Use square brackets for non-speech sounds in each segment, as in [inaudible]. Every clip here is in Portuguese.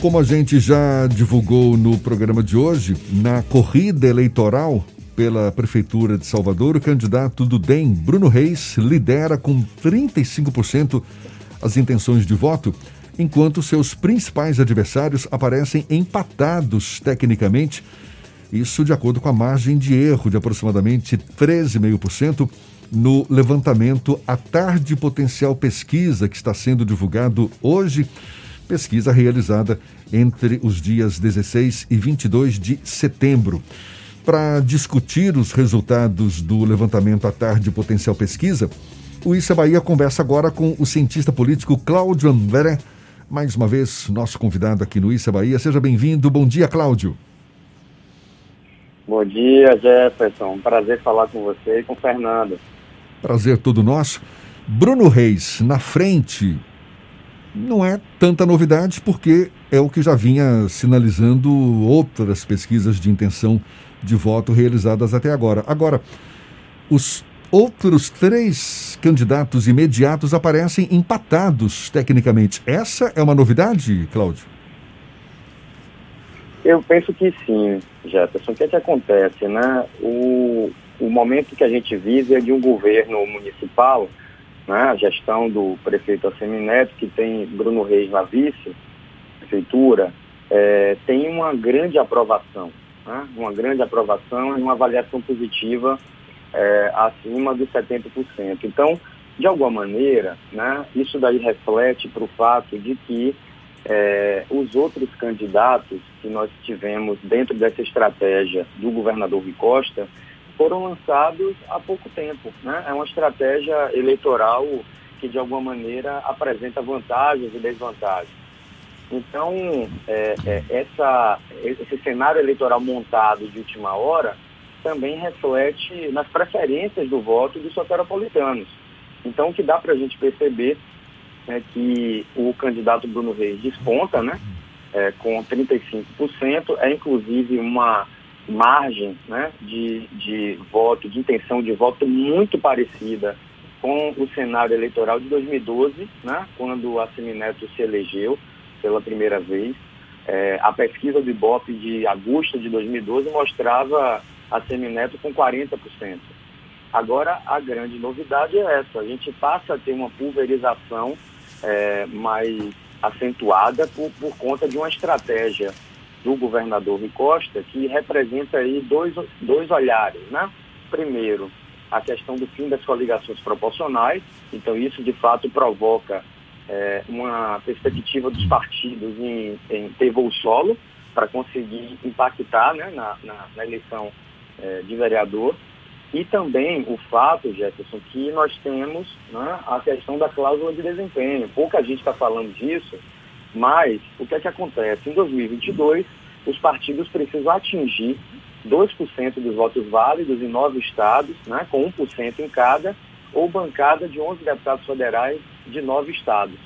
Como a gente já divulgou no programa de hoje, na corrida eleitoral pela Prefeitura de Salvador, o candidato do DEM, Bruno Reis, lidera com 35% as intenções de voto, enquanto seus principais adversários aparecem empatados tecnicamente. Isso de acordo com a margem de erro de aproximadamente 13,5% no levantamento à tarde potencial pesquisa que está sendo divulgado hoje pesquisa realizada entre os dias 16 e 22 de setembro. Para discutir os resultados do levantamento à tarde potencial pesquisa, o Issa Bahia conversa agora com o cientista político Cláudio André, mais uma vez nosso convidado aqui no Issa Bahia. Seja bem-vindo. Bom dia, Cláudio. Bom dia, Jefferson. Prazer falar com você e com o Fernando. Prazer todo nosso. Bruno Reis, na frente, não é tanta novidade, porque é o que já vinha sinalizando outras pesquisas de intenção de voto realizadas até agora. Agora, os outros três candidatos imediatos aparecem empatados tecnicamente. Essa é uma novidade, Cláudio? Eu penso que sim, Jefferson. O que é que acontece, né? O, o momento que a gente vive é de um governo municipal né, a gestão do prefeito Assemineto, que tem Bruno Reis na vice, prefeitura, é, tem uma grande aprovação, né, uma grande aprovação e uma avaliação positiva é, acima dos 70%. Então, de alguma maneira, né, isso daí reflete para o fato de que é, os outros candidatos que nós tivemos dentro dessa estratégia do governador Rui Costa, foram lançados há pouco tempo. Né? É uma estratégia eleitoral que, de alguma maneira, apresenta vantagens e desvantagens. Então, é, é, essa, esse cenário eleitoral montado de última hora também reflete nas preferências do voto dos soteropolitanos. Então, o que dá para a gente perceber é que o candidato Bruno Reis desponta, né, é, com 35%, é inclusive uma margem né, de, de voto, de intenção de voto muito parecida com o cenário eleitoral de 2012, né, quando a Semineto se elegeu pela primeira vez. É, a pesquisa do IBOP de agosto de 2012 mostrava a Semineto com 40%. Agora, a grande novidade é essa, a gente passa a ter uma pulverização é, mais acentuada por, por conta de uma estratégia do governador Rui Costa, que representa aí dois, dois olhares, né? Primeiro, a questão do fim das coligações proporcionais, então isso de fato provoca é, uma perspectiva dos partidos em, em ter voo solo para conseguir impactar né, na, na, na eleição é, de vereador, e também o fato, Jefferson, que nós temos né, a questão da cláusula de desempenho. Pouca gente está falando disso, mas o que é que acontece? Em 2022, os partidos precisam atingir 2% dos votos válidos em nove estados, né, com 1% em cada, ou bancada de 11 deputados federais de nove estados.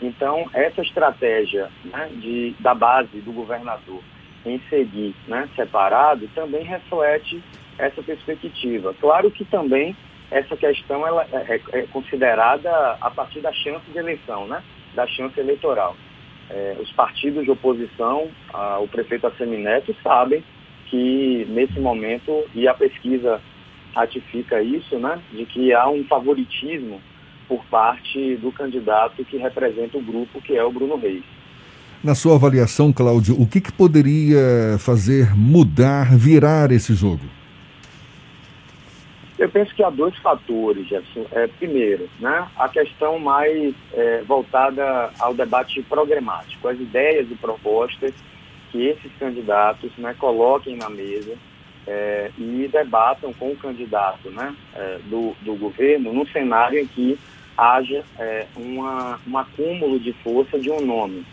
Então, essa estratégia né, de, da base do governador em seguir né, separado também reflete essa perspectiva. Claro que também essa questão ela é, é, é considerada a partir da chance de eleição, né, da chance eleitoral é, os partidos de oposição, o prefeito Assemineto, sabem que nesse momento, e a pesquisa ratifica isso, né, de que há um favoritismo por parte do candidato que representa o grupo, que é o Bruno Reis. Na sua avaliação, Cláudio, o que, que poderia fazer mudar, virar esse jogo? Eu penso que há dois fatores, Jefferson. É, primeiro, né, a questão mais é, voltada ao debate programático, as ideias e propostas que esses candidatos né, coloquem na mesa é, e debatam com o candidato né, é, do, do governo num cenário em que haja é, uma, um acúmulo de força de um nome,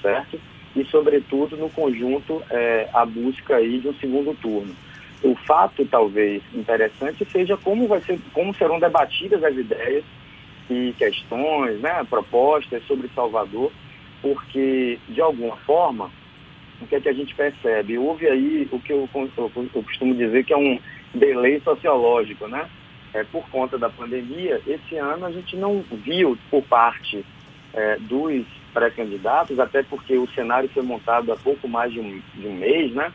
certo? E, sobretudo, no conjunto, é, a busca aí de um segundo turno o fato talvez interessante seja como vai ser, como serão debatidas as ideias e questões, né, propostas sobre Salvador, porque de alguma forma o que é que a gente percebe? Houve aí o que eu, eu, costumo dizer que é um delay sociológico, né? É, por conta da pandemia, esse ano a gente não viu por parte é, dos pré-candidatos, até porque o cenário foi montado há pouco mais de um, de um mês, né?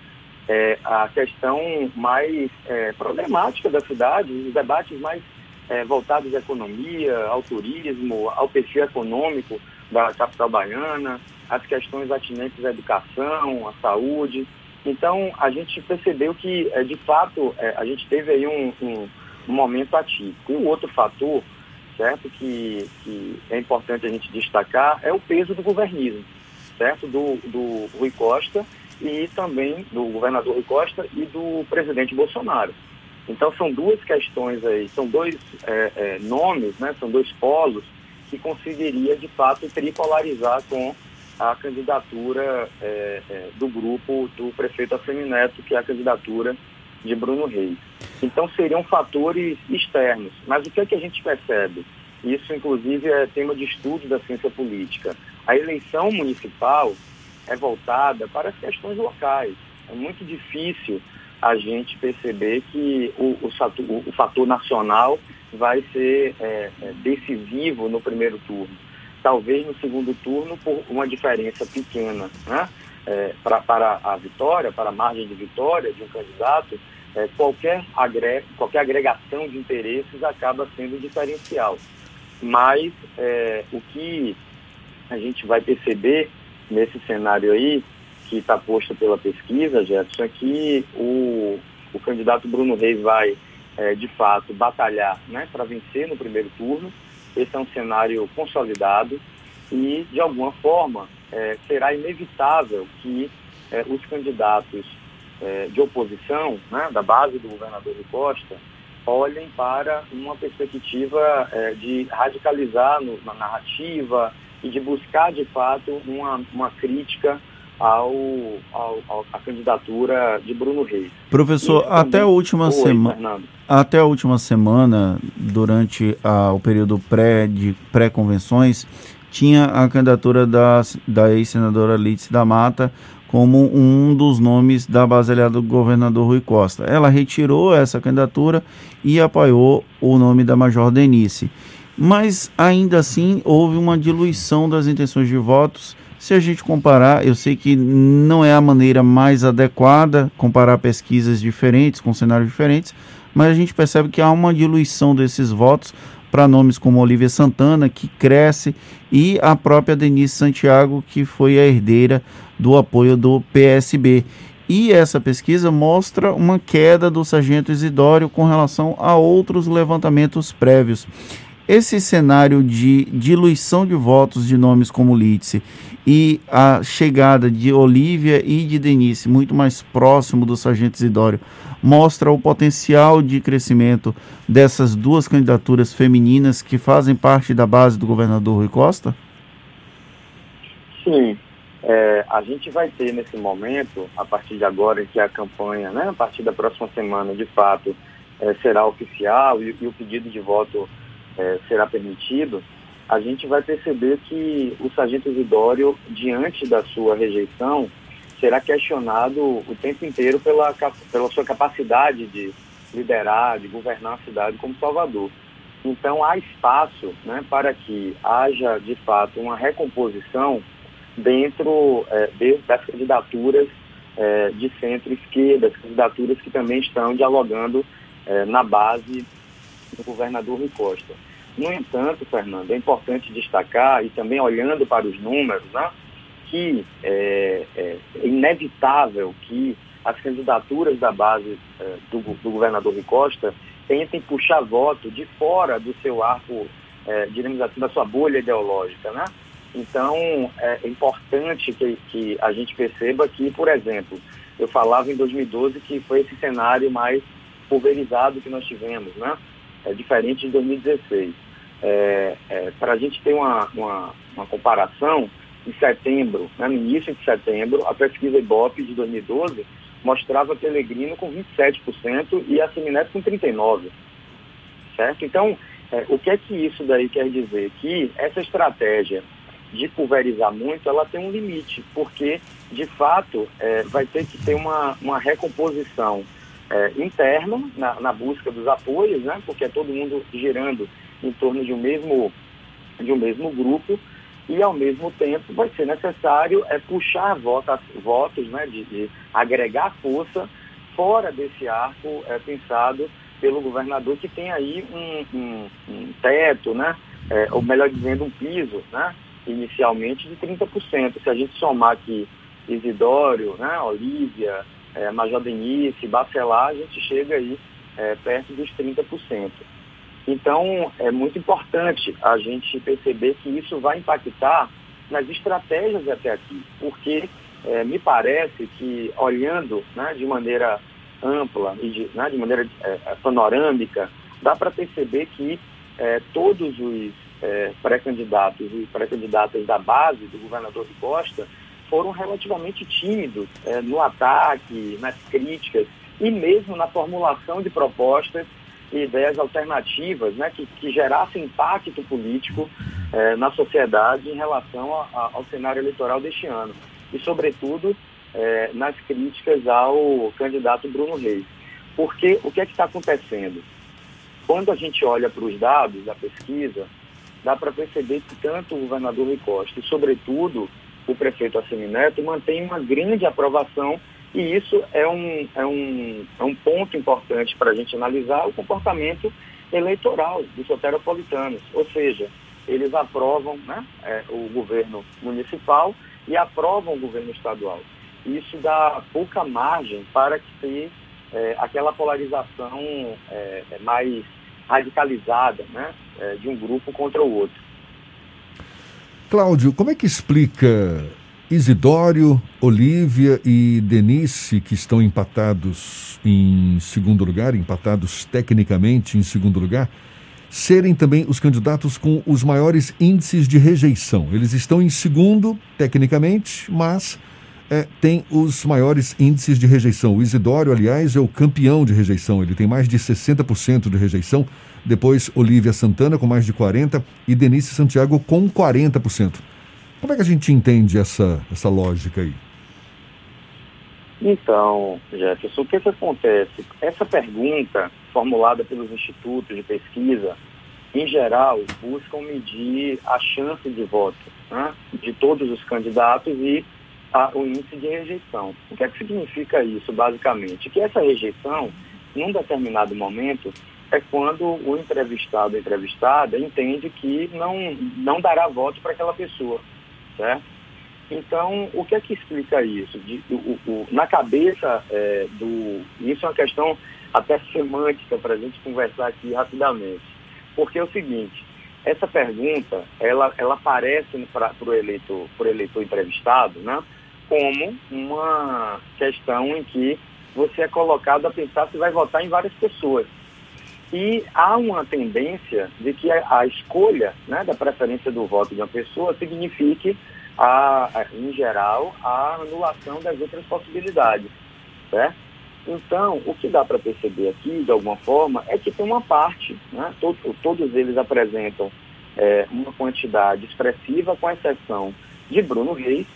É, a questão mais é, problemática da cidade, os debates mais é, voltados à economia, ao turismo, ao perfil econômico da capital baiana, as questões atinentes à educação, à saúde. Então, a gente percebeu que, é, de fato, é, a gente teve aí um, um, um momento atípico. E o outro fator certo? Que, que é importante a gente destacar é o peso do governismo, certo? Do, do Rui Costa e também do governador Rui Costa e do presidente Bolsonaro. Então são duas questões aí, são dois é, é, nomes, né? São dois polos que conseguiria de fato tripolarizar com a candidatura é, é do grupo do prefeito Assemineto, que é a candidatura de Bruno Reis. Então seriam fatores externos. Mas o que é que a gente percebe? Isso, inclusive, é tema de estudo da ciência política. A eleição municipal é voltada para as questões locais. É muito difícil a gente perceber que o, o, fator, o fator, nacional vai ser é, é, decisivo no primeiro turno. Talvez no segundo turno por uma diferença pequena. Né? É, pra, para a vitória, para a margem de vitória de um candidato, é, qualquer, agre, qualquer agregação de interesses acaba sendo diferencial. Mas é, o que a gente vai perceber nesse cenário aí, que está posto pela pesquisa, Jefferson, é que o, o candidato Bruno Reis vai, é, de fato, batalhar né, para vencer no primeiro turno. Esse é um cenário consolidado e, de alguma forma, é, será inevitável que é, os candidatos é, de oposição, né, da base do governador de Costa, olhem para uma perspectiva é, de radicalizar no, na narrativa e de buscar, de fato, uma, uma crítica ao, ao, à candidatura de Bruno Reis. Professor, até a última semana, até a última semana, durante a, o período pré de pré-convenções, tinha a candidatura da, da ex-senadora Lídice da Mata como um dos nomes da base aliada do governador Rui Costa. Ela retirou essa candidatura e apoiou o nome da Major Denise. Mas ainda assim houve uma diluição das intenções de votos. Se a gente comparar, eu sei que não é a maneira mais adequada comparar pesquisas diferentes com cenários diferentes, mas a gente percebe que há uma diluição desses votos para nomes como Olivia Santana, que cresce, e a própria Denise Santiago, que foi a herdeira do apoio do PSB. E essa pesquisa mostra uma queda do sargento Isidório com relação a outros levantamentos prévios. Esse cenário de diluição de votos de nomes como Litse e a chegada de Olivia e de Denise muito mais próximo do sargento Isidório mostra o potencial de crescimento dessas duas candidaturas femininas que fazem parte da base do governador Rui Costa? Sim. É, a gente vai ter nesse momento, a partir de agora, que a campanha, né, a partir da próxima semana, de fato, é, será oficial e, e, o pedido de voto é, será permitido, a gente vai perceber que o sargento Isidório, diante da sua rejeição, será questionado o tempo inteiro pela, pela sua capacidade de liderar, de governar a cidade como Salvador. Então há espaço né, para que haja, de fato, uma recomposição dentro é, de, das candidaturas é, de centro-esquerda, as candidaturas que também estão dialogando é, na base do governador Rui Costa. No entanto, Fernando, é importante destacar, e também olhando para os números, né, que é, é, inevitável que as candidaturas da base é, do, do, governador Rui Costa tentem puxar voto de fora do seu arco, é, digamos assim, da sua bolha ideológica, né? Então, é importante que, que a gente perceba que, por exemplo, eu falava em 2012 que foi esse cenário mais pulverizado que nós tivemos, né? É diferente de 2016. É, é, Para a gente ter uma, uma, uma comparação, em setembro, né, no início de setembro, a pesquisa Ibope de 2012 mostrava Pelegrino com 27% e a Semineto com 39%. Certo? Então, é, o que é que isso daí quer dizer? Que essa estratégia de pulverizar muito, ela tem um limite, porque, de fato, é, vai ter que ter uma, uma recomposição é, interna na, na, busca dos apoios, né? porque é todo mundo girando em torno de um mesmo, de um mesmo grupo, e, ao mesmo tempo, vai ser necessário é, puxar votos, votos né, de, de, agregar força fora desse arco é, pensado pelo governador, que tem aí um, um, um teto, né, é, ou melhor dizendo, um piso, né, inicialmente de 30%. Se a gente somar aqui Isidório, né, Olívia, é, Major Denise, Bacelar, a gente chega aí é, perto dos 30%. Então, é muito importante a gente perceber que isso vai impactar nas estratégias até aqui, porque é, me parece que, olhando né, de maneira ampla e de, né, de maneira é, panorâmica, dá para perceber que é, todos os é, pré-candidatos e pré-candidatas da base do governador de Costa foram relativamente tímidos é, no ataque, nas críticas e mesmo na formulação de propostas ideias alternativas né, que, que gerassem impacto político eh, na sociedade em relação a, a, ao cenário eleitoral deste ano. E, sobretudo, eh, nas críticas ao candidato Bruno Reis. Porque o que é que está acontecendo? Quando a gente olha para os dados da pesquisa, dá para perceber que tanto o governador Rui Costa e, sobretudo, o prefeito Assemineto mantém uma grande aprovação e isso é um, é um, é um ponto importante para a gente analisar o comportamento eleitoral dos soteropolitanos. Ou seja, eles aprovam né, é, o governo municipal e aprovam o governo estadual. Isso dá pouca margem para que se é, aquela polarização é, é mais radicalizada né, é, de um grupo contra o outro. Cláudio, como é que explica Isidório, Olívia e Denise, que estão empatados em segundo lugar, empatados tecnicamente em segundo lugar, serem também os candidatos com os maiores índices de rejeição. Eles estão em segundo, tecnicamente, mas é, tem os maiores índices de rejeição. O Isidório, aliás, é o campeão de rejeição. Ele tem mais de 60% de rejeição. Depois, Olívia Santana, com mais de 40%, e Denise Santiago, com 40%. Como é que a gente entende essa, essa lógica aí? Então, Jefferson, o que, que acontece? Essa pergunta, formulada pelos institutos de pesquisa, em geral, buscam medir a chance de voto né, de todos os candidatos e a, o índice de rejeição. O que é que significa isso, basicamente? Que essa rejeição, num determinado momento, é quando o entrevistado ou entrevistada entende que não, não dará voto para aquela pessoa certo? Então, o que é que explica isso? De, o, o, na cabeça é, do. Isso é uma questão até semântica para a gente conversar aqui rapidamente. Porque é o seguinte, essa pergunta, ela, ela aparece para o eleitor, eleitor entrevistado, né, como uma questão em que você é colocado a pensar se vai votar em várias pessoas. E há uma tendência de que a, a escolha né, da preferência do voto de uma pessoa signifique, a, em geral, a anulação das outras possibilidades. Certo? Então, o que dá para perceber aqui, de alguma forma, é que tem uma parte, né, todo, todos eles apresentam é, uma quantidade expressiva, com exceção de Bruno Reis,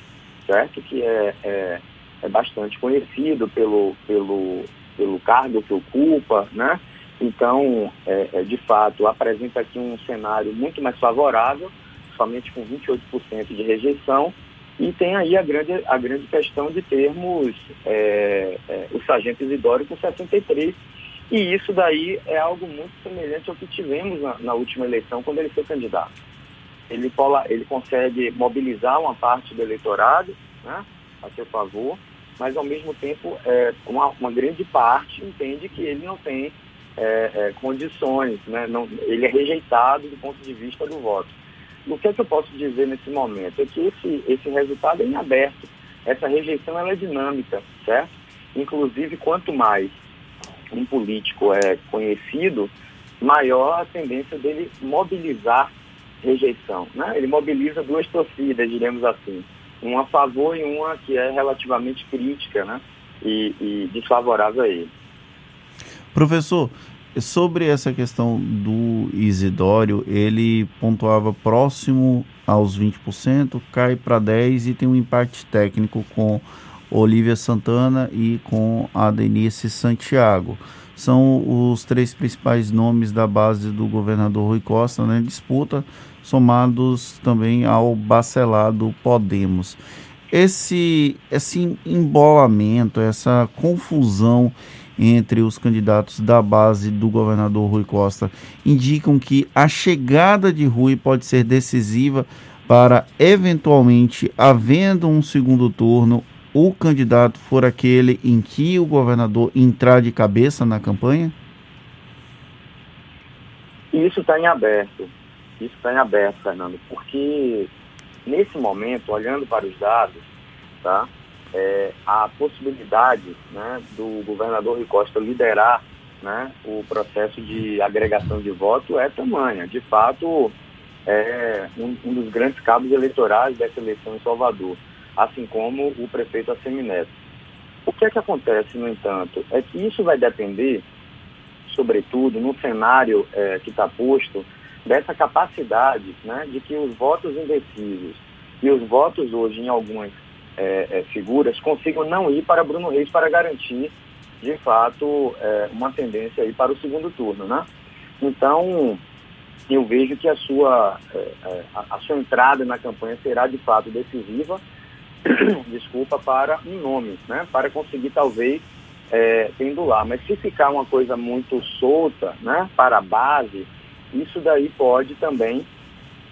certo? que é, é, é bastante conhecido pelo, pelo, pelo cargo que ocupa, né? Então, é, é, de fato, apresenta aqui um cenário muito mais favorável, somente com 28% de rejeição, e tem aí a grande, a grande questão de termos é, é, o sargento Isidório com 63%, e isso daí é algo muito semelhante ao que tivemos na, na última eleição, quando ele foi candidato. Ele, ele consegue mobilizar uma parte do eleitorado né, a seu favor, mas ao mesmo tempo é, uma, uma grande parte entende que ele não tem é, é, condições, né? Não, ele é rejeitado do ponto de vista do voto. O que é que eu posso dizer nesse momento? É que esse, esse resultado é em aberto. Essa rejeição ela é dinâmica, certo? Inclusive, quanto mais um político é conhecido, maior a tendência dele mobilizar rejeição. Né? Ele mobiliza duas torcidas, diremos assim. Uma a favor e uma que é relativamente crítica né? e, e desfavorável a ele. Professor, sobre essa questão do Isidório, ele pontuava próximo aos 20%, cai para 10% e tem um empate técnico com Olivia Santana e com a Denise Santiago. São os três principais nomes da base do governador Rui Costa na né, disputa. somados também ao bacelado Podemos. Esse, esse embolamento, essa confusão entre os candidatos da base do governador Rui Costa indicam que a chegada de Rui pode ser decisiva para, eventualmente, havendo um segundo turno, o candidato for aquele em que o governador entrar de cabeça na campanha? Isso está em aberto. Isso está em aberto, Fernando, porque nesse momento, olhando para os dados, tá, é, a possibilidade né, do governador Rui Costa liderar né, o processo de agregação de voto é tamanha. De fato, é um, um, dos grandes cabos eleitorais dessa eleição em Salvador, assim como o prefeito Assemineto. O que é que acontece, no entanto, é que isso vai depender, sobretudo, no cenário é, que está posto, dessa capacidade né, de que os votos indecisos e os votos hoje em algumas é, é, figuras consigam não ir para Bruno Reis para garantir, de fato, é, uma tendência aí para o segundo turno, né? Então, eu vejo que a sua, é, é, a, a sua entrada na campanha será, de fato, decisiva, [coughs] desculpa, para um nome, né? Para conseguir, talvez, é, pendular. Mas se ficar uma coisa muito solta, né? Para a base, isso daí pode também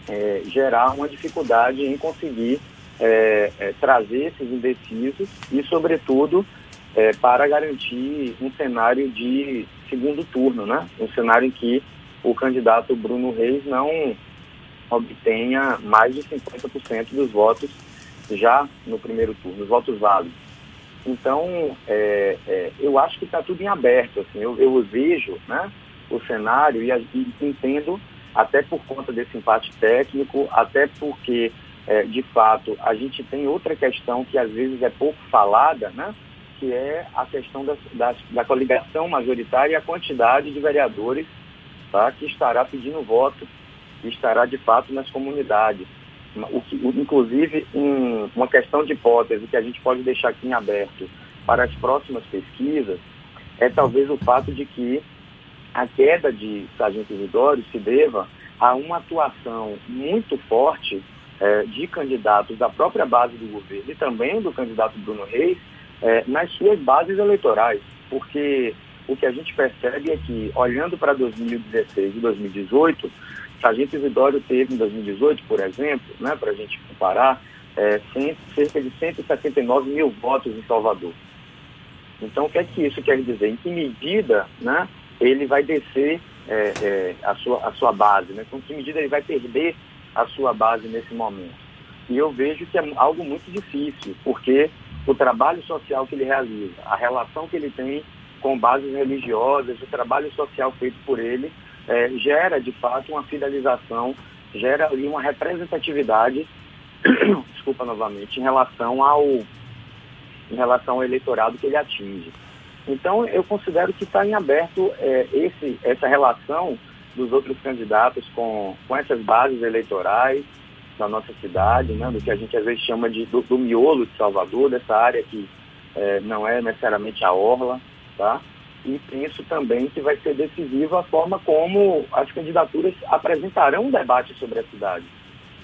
é, gerar uma dificuldade em conseguir é, é, trazer esses indecisos e, sobretudo, é, para garantir um cenário de segundo turno, né? Um cenário em que o candidato Bruno Reis não obtenha mais de 50% dos votos já no primeiro turno, os votos válidos. Então, é, é, eu acho que está tudo em aberto. Assim, eu, eu vejo né, o cenário e, e entendo, até por conta desse empate técnico, até porque é, de fato, a gente tem outra questão que às vezes é pouco falada, né? que é a questão da, da, da coligação majoritária e a quantidade de vereadores tá? que estará pedindo voto, que estará de fato nas comunidades. O que, inclusive, um, uma questão de hipótese que a gente pode deixar aqui em aberto para as próximas pesquisas é talvez o fato de que a queda de sargentos idórios se deva a uma atuação muito forte é, de candidatos da própria base do governo e também do candidato Bruno Reis é, nas suas bases eleitorais, porque o que a gente percebe é que, olhando para 2016 e 2018, Sargento Isidório teve em 2018, por exemplo, né, para a gente comparar, é, cerca de 179 mil votos em Salvador. Então, o que é que isso quer dizer? Em que medida né, ele vai descer é, é, a, sua, a sua base? Né? Com que medida ele vai perder a sua base nesse momento. E eu vejo que é algo muito difícil, porque o trabalho social que ele realiza, a relação que ele tem com bases religiosas, o trabalho social feito por ele, é, gera de fato uma fidelização, gera ali uma representatividade, [coughs] desculpa novamente, em relação ao em relação ao eleitorado que ele atinge. Então eu considero que está em aberto é, esse, essa relação dos outros candidatos com, com essas bases eleitorais da nossa cidade, né, do que a gente às vezes chama de do, do miolo de Salvador, dessa área que é, não é necessariamente a orla, tá? E penso também que vai ser decisiva a forma como as candidaturas apresentarão um debate sobre a cidade.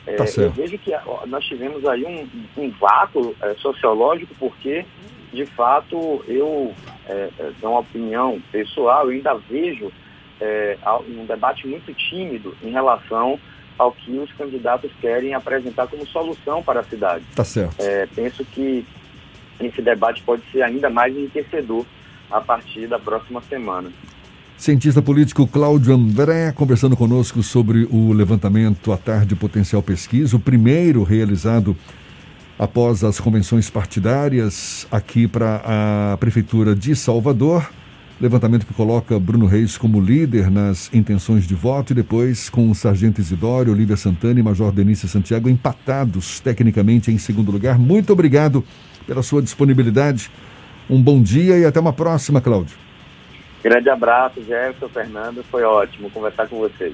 É, tá eu vejo que nós tivemos aí um, um vácuo é, sociológico, porque, de fato, eu, é, é uma opinião pessoal, eu ainda vejo é, um debate muito tímido em relação ao que os candidatos querem apresentar como solução para a cidade. Tá certo. É, penso que esse debate pode ser ainda mais enriquecedor a partir da próxima semana. Cientista político Cláudio André conversando conosco sobre o levantamento à tarde potencial pesquisa, o primeiro realizado após as convenções partidárias aqui para a Prefeitura de Salvador. Levantamento que coloca Bruno Reis como líder nas intenções de voto e depois com o Sargento Isidório, Olivia Santana e Major Denise Santiago empatados tecnicamente em segundo lugar. Muito obrigado pela sua disponibilidade. Um bom dia e até uma próxima, Cláudio. Grande abraço, Jefferson, Fernando. Foi ótimo conversar com vocês.